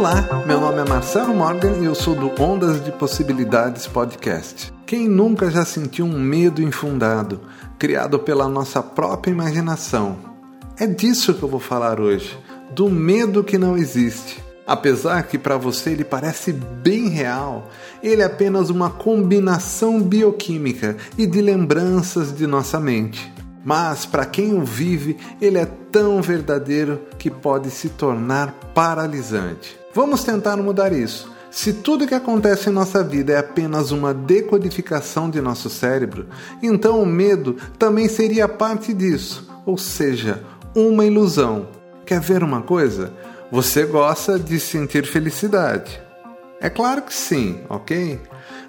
Olá, meu nome é Marcelo Morgan e eu sou do Ondas de Possibilidades Podcast. Quem nunca já sentiu um medo infundado, criado pela nossa própria imaginação? É disso que eu vou falar hoje, do medo que não existe. Apesar que para você ele parece bem real, ele é apenas uma combinação bioquímica e de lembranças de nossa mente. Mas para quem o vive, ele é tão verdadeiro que pode se tornar paralisante. Vamos tentar mudar isso. Se tudo que acontece em nossa vida é apenas uma decodificação de nosso cérebro, então o medo também seria parte disso, ou seja, uma ilusão. Quer ver uma coisa? Você gosta de sentir felicidade. É claro que sim, ok?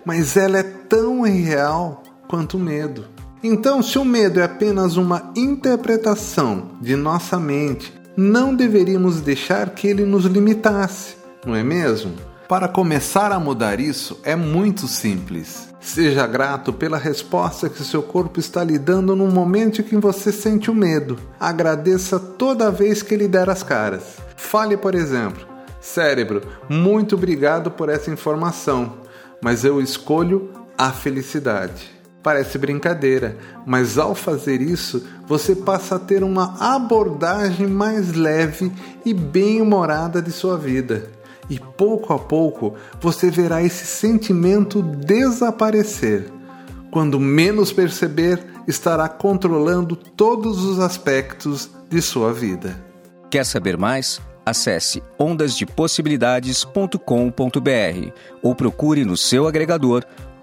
Mas ela é tão irreal quanto o medo. Então, se o medo é apenas uma interpretação de nossa mente, não deveríamos deixar que ele nos limitasse, não é mesmo? Para começar a mudar isso é muito simples. Seja grato pela resposta que seu corpo está lhe dando no momento em que você sente o medo. Agradeça toda vez que ele der as caras. Fale, por exemplo: Cérebro, muito obrigado por essa informação, mas eu escolho a felicidade. Parece brincadeira, mas ao fazer isso, você passa a ter uma abordagem mais leve e bem-humorada de sua vida. E pouco a pouco você verá esse sentimento desaparecer. Quando menos perceber, estará controlando todos os aspectos de sua vida. Quer saber mais? Acesse ondasdepossibilidades.com.br ou procure no seu agregador